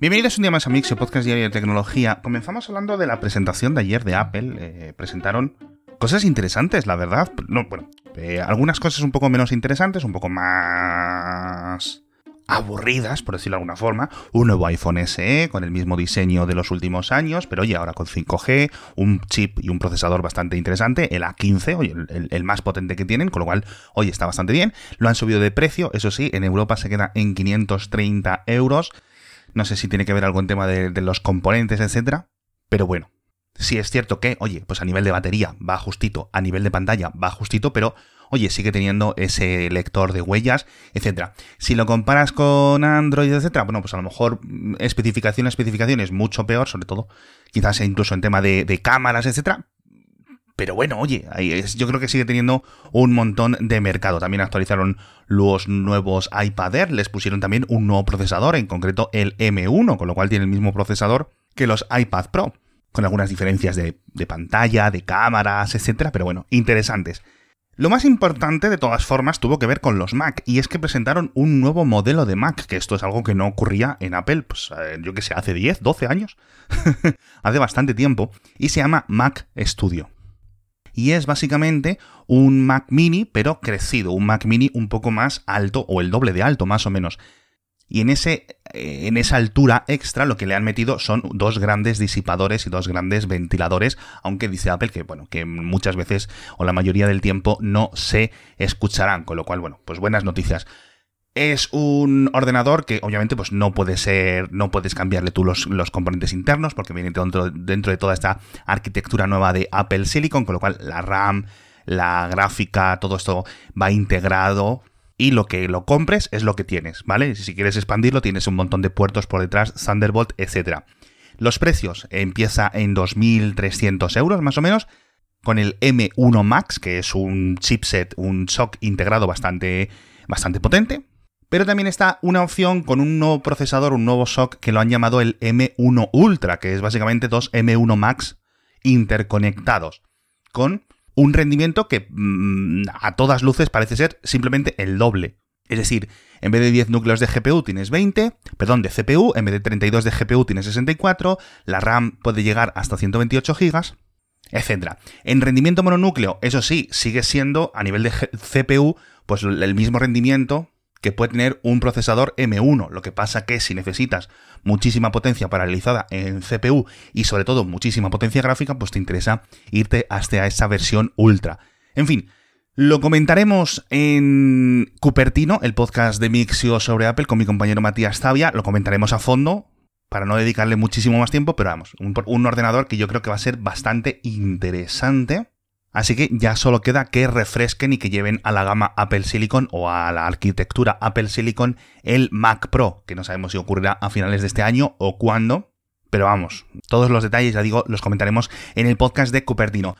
Bienvenidos un día más a Mixio, podcast diario de tecnología. Comenzamos hablando de la presentación de ayer de Apple. Eh, presentaron cosas interesantes, la verdad. No, bueno, eh, algunas cosas un poco menos interesantes, un poco más aburridas, por decirlo de alguna forma. Un nuevo iPhone SE con el mismo diseño de los últimos años, pero oye, ahora con 5G, un chip y un procesador bastante interesante, el A15, oye, el, el, más potente que tienen, con lo cual, oye, está bastante bien. Lo han subido de precio, eso sí, en Europa se queda en 530 euros. No sé si tiene que ver algo en tema de, los componentes, etcétera. Pero bueno, sí es cierto que, oye, pues a nivel de batería va justito, a nivel de pantalla va justito, pero oye, sigue teniendo ese lector de huellas, etcétera. Si lo comparas con Android, etcétera, bueno, pues a lo mejor mm, especificación a especificación es mucho peor, sobre todo quizás incluso en tema de, de cámaras, etcétera. Pero bueno, oye, yo creo que sigue teniendo un montón de mercado. También actualizaron los nuevos iPad Air, les pusieron también un nuevo procesador, en concreto el M1, con lo cual tiene el mismo procesador que los iPad Pro, con algunas diferencias de, de pantalla, de cámaras, etcétera, pero bueno, interesantes. Lo más importante, de todas formas, tuvo que ver con los Mac, y es que presentaron un nuevo modelo de Mac, que esto es algo que no ocurría en Apple, pues yo que sé, hace 10, 12 años, hace bastante tiempo, y se llama Mac Studio y es básicamente un Mac mini, pero crecido, un Mac mini un poco más alto o el doble de alto más o menos. Y en, ese, eh, en esa altura extra lo que le han metido son dos grandes disipadores y dos grandes ventiladores, aunque dice Apple que, bueno, que muchas veces o la mayoría del tiempo no se escucharán, con lo cual, bueno, pues buenas noticias. Es un ordenador que obviamente pues no puede ser, no puedes cambiarle tú los, los componentes internos porque viene dentro, dentro, de toda esta arquitectura nueva de Apple Silicon, con lo cual la RAM, la gráfica, todo esto va integrado y lo que lo compres es lo que tienes, ¿vale? Si quieres expandirlo tienes un montón de puertos por detrás, Thunderbolt, etc. Los precios empieza en 2.300 euros más o menos, con el M1 Max, que es un chipset, un SOC integrado bastante, bastante potente, pero también está una opción con un nuevo procesador, un nuevo SOC que lo han llamado el M1 Ultra, que es básicamente dos M1 Max interconectados, con un rendimiento que mmm, a todas luces parece ser simplemente el doble. Es decir, en vez de 10 núcleos de GPU tienes 20, perdón, de CPU, en vez de 32 de GPU tienes 64, la RAM puede llegar hasta 128 GB, etc. En rendimiento mononúcleo, eso sí, sigue siendo a nivel de CPU, pues el mismo rendimiento que puede tener un procesador M1. Lo que pasa que si necesitas muchísima potencia paralizada en CPU y sobre todo muchísima potencia gráfica, pues te interesa irte hasta esa versión ultra. En fin, lo comentaremos en Cupertino, el podcast de Mixio sobre Apple con mi compañero Matías Tavia. Lo comentaremos a fondo para no dedicarle muchísimo más tiempo, pero vamos, un ordenador que yo creo que va a ser bastante interesante Así que ya solo queda que refresquen y que lleven a la gama Apple Silicon o a la arquitectura Apple Silicon el Mac Pro, que no sabemos si ocurrirá a finales de este año o cuándo. Pero vamos, todos los detalles, ya digo, los comentaremos en el podcast de Cupertino.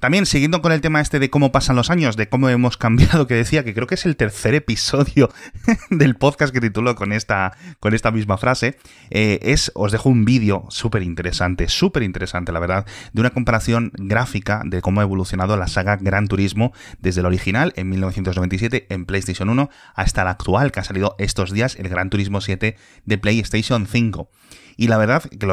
También, siguiendo con el tema este de cómo pasan los años, de cómo hemos cambiado, que decía que creo que es el tercer episodio del podcast que titulo con esta, con esta misma frase, eh, es, os dejo un vídeo súper interesante, súper interesante, la verdad, de una comparación gráfica de cómo ha evolucionado la saga Gran Turismo desde el original, en 1997, en PlayStation 1, hasta la actual, que ha salido estos días, el Gran Turismo 7 de PlayStation 5. Y la verdad que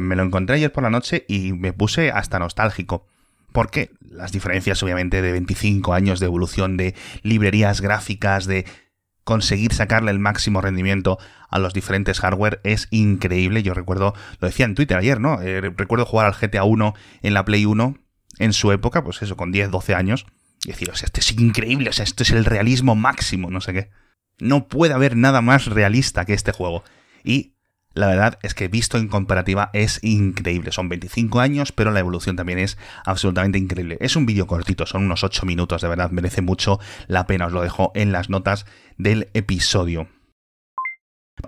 me lo encontré ayer por la noche y me puse hasta nostálgico porque las diferencias obviamente de 25 años de evolución de librerías gráficas, de conseguir sacarle el máximo rendimiento a los diferentes hardware es increíble. Yo recuerdo, lo decía en Twitter ayer, ¿no? Eh, recuerdo jugar al GTA 1 en la Play 1 en su época, pues eso, con 10, 12 años, y decir, o sea, esto es increíble, o sea, esto es el realismo máximo, no sé qué. No puede haber nada más realista que este juego. Y la verdad es que visto en comparativa es increíble. Son 25 años, pero la evolución también es absolutamente increíble. Es un vídeo cortito, son unos 8 minutos, de verdad, merece mucho la pena. Os lo dejo en las notas del episodio.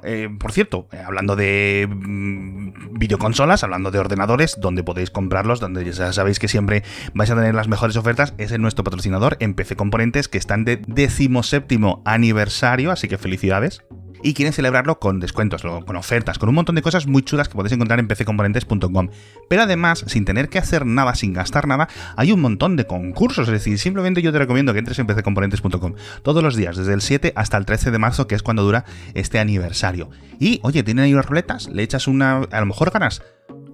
Eh, por cierto, eh, hablando de mmm, videoconsolas, hablando de ordenadores, donde podéis comprarlos, donde ya sabéis que siempre vais a tener las mejores ofertas, es en nuestro patrocinador en PC Componentes, que están de 17 aniversario, así que felicidades. Y quieren celebrarlo con descuentos, con ofertas, con un montón de cosas muy chulas que podéis encontrar en pccomponentes.com. Pero además, sin tener que hacer nada, sin gastar nada, hay un montón de concursos, es decir, simplemente yo te recomiendo que entres en pccomponentes.com todos los días, desde el 7 hasta el 13 de marzo, que es cuando dura este aniversario. Y, oye, tienen ahí unas ruletas, le echas una... a lo mejor ganas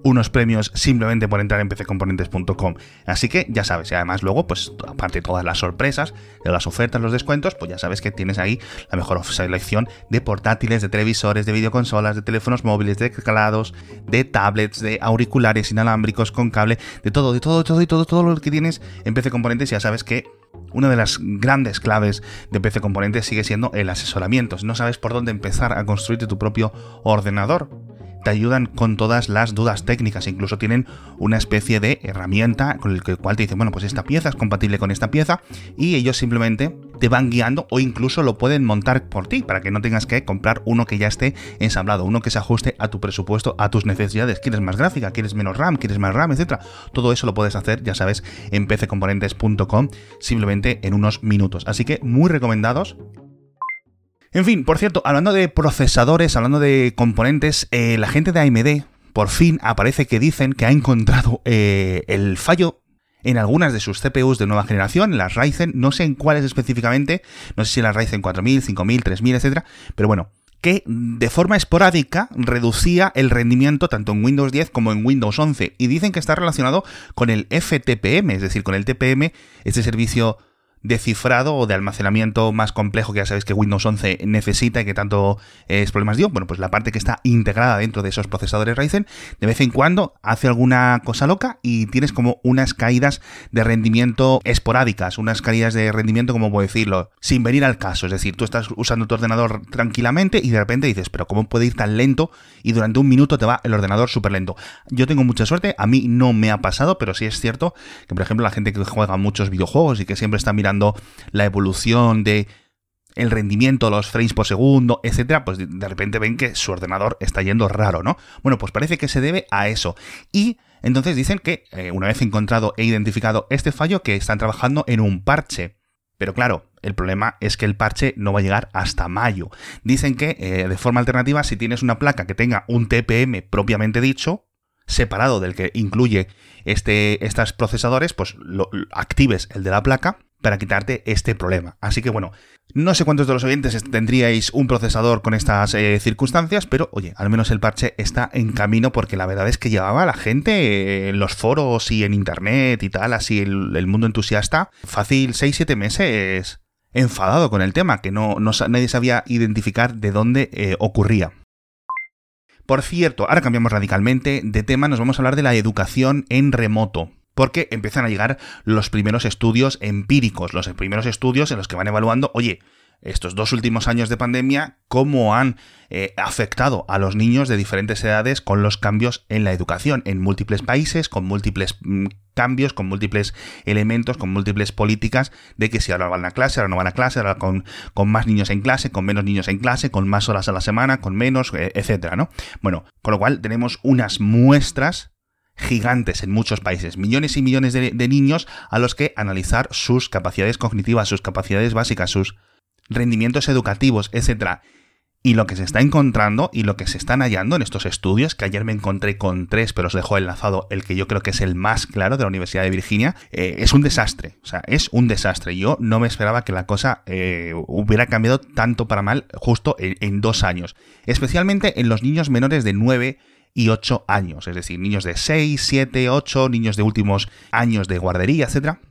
unos premios simplemente por entrar en pccomponentes.com. Así que ya sabes, y además luego, pues aparte de todas las sorpresas, de las ofertas, los descuentos, pues ya sabes que tienes ahí la mejor selección de portátiles, de televisores, de videoconsolas, de teléfonos móviles, de teclados, de tablets, de auriculares inalámbricos con cable, de todo, de todo, de todo y todo, todo lo que tienes en PC Componentes, ya sabes que una de las grandes claves de PC Componentes sigue siendo el asesoramiento. Si no sabes por dónde empezar a construirte tu propio ordenador, te ayudan con todas las dudas técnicas. Incluso tienen una especie de herramienta con el cual te dicen, bueno, pues esta pieza es compatible con esta pieza y ellos simplemente te van guiando o incluso lo pueden montar por ti para que no tengas que comprar uno que ya esté ensamblado, uno que se ajuste a tu presupuesto, a tus necesidades. ¿Quieres más gráfica? ¿Quieres menos RAM? ¿Quieres más RAM? Etcétera. Todo eso lo puedes hacer, ya sabes, en pccomponentes.com simplemente en unos minutos. Así que muy recomendados en fin, por cierto, hablando de procesadores, hablando de componentes, eh, la gente de AMD por fin aparece que dicen que ha encontrado eh, el fallo en algunas de sus CPUs de nueva generación, en las Ryzen, no sé en cuáles específicamente, no sé si las Ryzen 4000, 5000, 3000, etcétera, pero bueno, que de forma esporádica reducía el rendimiento tanto en Windows 10 como en Windows 11 y dicen que está relacionado con el FTPM, es decir, con el TPM, este servicio de cifrado o de almacenamiento más complejo que ya sabéis que Windows 11 necesita y que tanto es problemas dio, bueno, pues la parte que está integrada dentro de esos procesadores Ryzen, de vez en cuando hace alguna cosa loca y tienes como unas caídas de rendimiento esporádicas, unas caídas de rendimiento, como puedo decirlo, sin venir al caso. Es decir, tú estás usando tu ordenador tranquilamente y de repente dices, pero ¿cómo puede ir tan lento? Y durante un minuto te va el ordenador súper lento. Yo tengo mucha suerte, a mí no me ha pasado, pero sí es cierto que, por ejemplo, la gente que juega muchos videojuegos y que siempre está mirando la evolución de el rendimiento, los frames por segundo, etcétera, pues de repente ven que su ordenador está yendo raro, ¿no? Bueno, pues parece que se debe a eso. Y entonces dicen que, eh, una vez encontrado e identificado este fallo, que están trabajando en un parche. Pero claro, el problema es que el parche no va a llegar hasta mayo. Dicen que, eh, de forma alternativa, si tienes una placa que tenga un TPM propiamente dicho, separado del que incluye este, estos procesadores, pues actives el de la placa para quitarte este problema. Así que bueno, no sé cuántos de los oyentes tendríais un procesador con estas eh, circunstancias, pero oye, al menos el parche está en camino porque la verdad es que llevaba la gente en los foros y en internet y tal, así el, mundo entusiasta, fácil 6-7 meses enfadado con el tema, que no, nadie sabía identificar de dónde eh, ocurría. Por cierto, ahora cambiamos radicalmente de tema, nos vamos a hablar de la educación en remoto porque empiezan a llegar los primeros estudios empíricos, los primeros estudios en los que van evaluando, oye, estos dos últimos años de pandemia, cómo han eh, afectado a los niños de diferentes edades con los cambios en la educación, en múltiples países, con múltiples mm, cambios, con múltiples elementos, con múltiples políticas de que si ahora van a clase, ahora no van a clase, ahora con, con más niños en clase, con menos niños en clase, con más horas a la semana, con menos, eh, etcétera, ¿no? Bueno, con lo cual tenemos unas muestras gigantes en muchos países, millones y millones de, niños a los que analizar sus capacidades cognitivas, sus capacidades básicas, sus rendimientos educativos, etc. Y lo que se está encontrando y lo que se están hallando en estos estudios, que ayer me encontré con tres, pero os dejo enlazado el que yo creo que es el más claro de la Universidad de Virginia, eh, es un desastre. O sea, es un desastre. Yo no me esperaba que la cosa eh, hubiera cambiado tanto para mal justo en, en, dos años. Especialmente en los niños menores de 9 y 8 años, es decir, niños de 6, 7, 8, niños de últimos años de guardería, etcétera,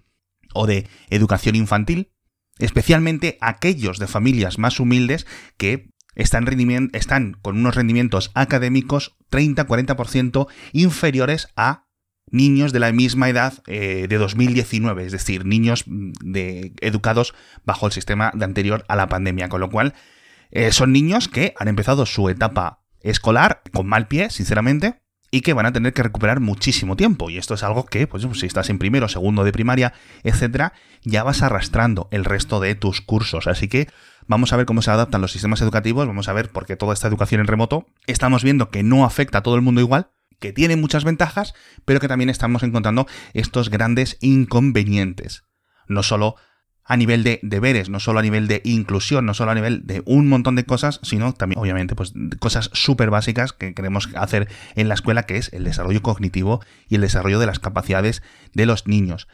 o de educación infantil, especialmente aquellos de familias más humildes que están, están con unos rendimientos académicos 30-40% inferiores a niños de la misma edad eh, de 2019, es decir, niños mm, educados bajo el sistema de anterior a la pandemia, con lo cual eh, son niños que han empezado su etapa escolar con mal pie, sinceramente, y que van a tener que recuperar muchísimo tiempo. Y esto es algo que, pues si estás en primero, segundo de primaria, etcétera, ya vas arrastrando el resto de tus cursos. Así que vamos a ver cómo se adaptan los sistemas educativos, vamos a ver por qué toda esta educación en remoto estamos viendo que no afecta a todo el mundo igual, que tiene muchas ventajas, pero que también estamos encontrando estos grandes inconvenientes. No solo a nivel de deberes, no solo a nivel de inclusión, no solo a nivel de un montón de cosas, sino también, obviamente, pues cosas súper básicas que queremos hacer en la escuela, que es el desarrollo cognitivo y el desarrollo de las capacidades de los niños.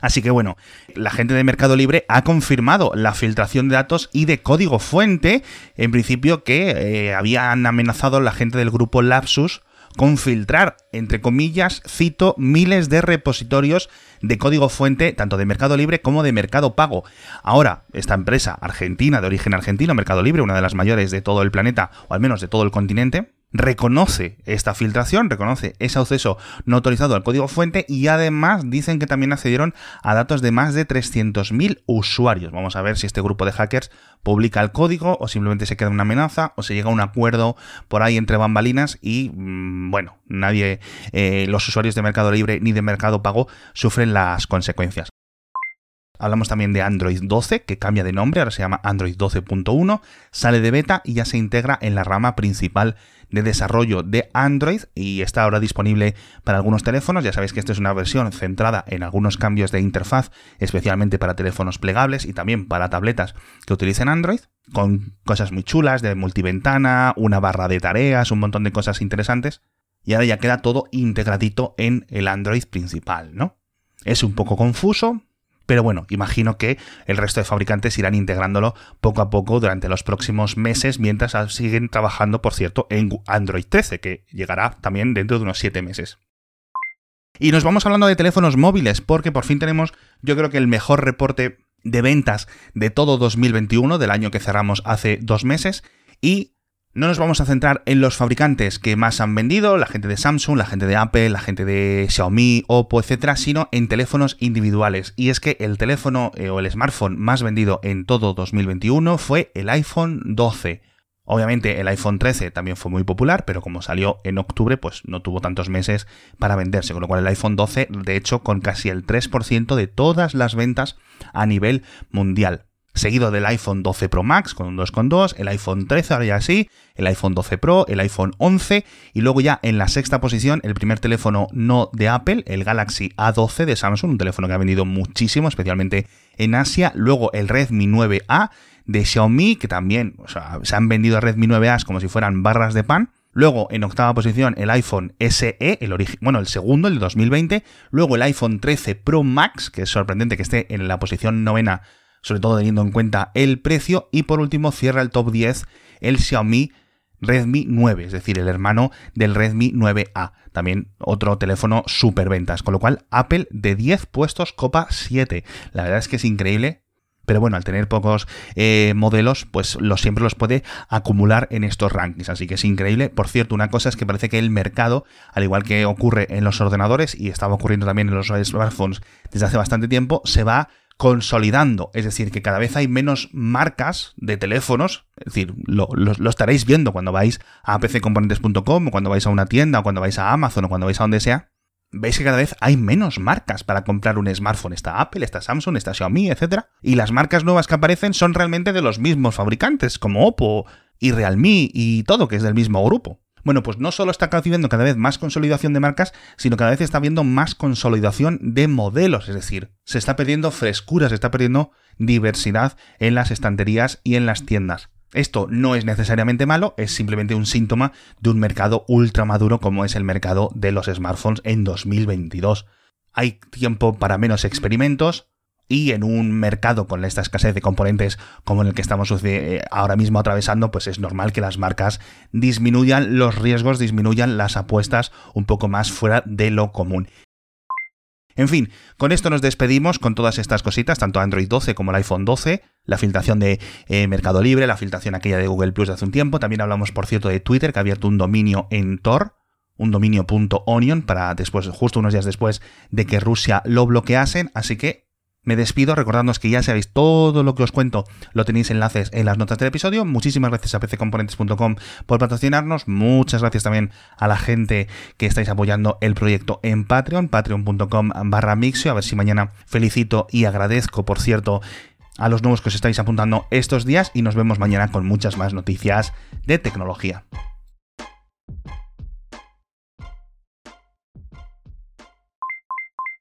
Así que bueno, la gente de Mercado Libre ha confirmado la filtración de datos y de código fuente, en principio que eh, habían amenazado la gente del grupo Lapsus con filtrar, entre comillas, cito, miles de repositorios de código fuente, tanto de Mercado Libre como de Mercado Pago. Ahora, esta empresa argentina, de origen argentino, Mercado Libre, una de las mayores de todo el planeta, o al menos de todo el continente, reconoce esta filtración, reconoce ese acceso no autorizado al código fuente y además dicen que también accedieron a datos de más de 300.000 usuarios. Vamos a ver si este grupo de hackers publica el código o simplemente se queda una amenaza o se llega a un acuerdo por ahí entre bambalinas y mm, bueno, nadie, eh, los usuarios de Mercado Libre ni de Mercado Pago sufren las consecuencias. Hablamos también de Android 12, que cambia de nombre, ahora se llama Android 12.1, sale de beta y ya se integra en la rama principal de desarrollo de Android y está ahora disponible para algunos teléfonos. Ya sabéis que esta es una versión centrada en algunos cambios de interfaz, especialmente para teléfonos plegables y también para tabletas que utilicen Android, con cosas muy chulas de multiventana, una barra de tareas, un montón de cosas interesantes. Y ahora ya queda todo integradito en el Android principal, ¿no? Es un poco confuso, pero bueno, imagino que el resto de fabricantes irán integrándolo poco a poco durante los próximos meses, mientras siguen trabajando, por cierto, en Android 13, que llegará también dentro de unos 7 meses. Y nos vamos hablando de teléfonos móviles, porque por fin tenemos, yo creo que el mejor reporte de ventas de todo 2021, del año que cerramos hace dos meses, y no nos vamos a centrar en los fabricantes que más han vendido, la gente de Samsung, la gente de Apple, la gente de Xiaomi, Oppo, etcétera, sino en teléfonos individuales. Y es que el teléfono eh, o el smartphone más vendido en todo 2021 fue el iPhone 12. Obviamente el iPhone 13 también fue muy popular, pero como salió en octubre, pues no tuvo tantos meses para venderse, con lo cual el iPhone 12, de hecho, con casi el 3% de todas las ventas a nivel mundial seguido del iPhone 12 Pro Max con un 2.2, el iPhone 13 ahora ya sí, el iPhone 12 Pro, el iPhone 11 y luego ya en la sexta posición el primer teléfono no de Apple, el Galaxy A12 de Samsung, un teléfono que ha vendido muchísimo, especialmente en Asia, luego el Redmi 9A de Xiaomi, que también se han vendido Redmi 9A como si fueran barras de pan. Luego, en octava posición, el iPhone SE, el bueno, el segundo, el de 2020. Luego el iPhone 13 Pro Max, que es sorprendente que esté en la posición novena sobre todo teniendo en cuenta el precio. Y por último cierra el top 10 el Xiaomi Redmi 9, es decir, el hermano del Redmi 9A. También otro teléfono super ventas. Con lo cual, Apple de 10 puestos, copa 7. La verdad es que es increíble. Pero bueno, al tener pocos eh, modelos, pues lo, siempre los puede acumular en estos rankings. Así que es increíble. Por cierto, una cosa es que parece que el mercado, al igual que ocurre en los ordenadores y estaba ocurriendo también en los smartphones desde hace bastante tiempo, se va consolidando, es decir, que cada vez hay menos marcas de teléfonos, es decir, lo, estaréis viendo cuando vais a pccomponentes.com o cuando vais a una tienda o cuando vais a Amazon o cuando vais a donde sea, veis que cada vez hay menos marcas para comprar un smartphone. Está Apple, está Samsung, está Xiaomi, etc. Y las marcas nuevas que aparecen son realmente de los mismos fabricantes, como Oppo y Realme y todo, que es del mismo grupo. Bueno, pues no solo está habiendo cada vez más consolidación de marcas, sino cada vez está habiendo más consolidación de modelos, es decir, se está perdiendo frescura, se está perdiendo diversidad en las estanterías y en las tiendas. Esto no es necesariamente malo, es simplemente un síntoma de un mercado ultra maduro como es el mercado de los smartphones en 2022. Hay tiempo para menos experimentos, y en un mercado con esta escasez de componentes como en el que estamos eh, ahora mismo atravesando, pues es normal que las marcas disminuyan los riesgos, disminuyan las apuestas un poco más fuera de lo común. En fin, con esto nos despedimos con todas estas cositas, tanto Android 12 como el iPhone 12, la filtración de eh, Mercado Libre, la filtración aquella de Google Plus de hace un tiempo, también hablamos por cierto de Twitter que ha abierto un dominio en Tor, un dominio.onion para después, justo unos días después de que Rusia lo bloqueasen, así que me despido recordándoos que ya sabéis todo lo que os cuento, lo tenéis enlaces en las notas del episodio. Muchísimas gracias a pccomponentes.com por patrocinarnos. Muchas gracias también a la gente que estáis apoyando el proyecto en Patreon, patreon.com barra mixio. A ver si mañana felicito y agradezco, por cierto, a los nuevos que os estáis apuntando estos días y nos vemos mañana con muchas más noticias de tecnología.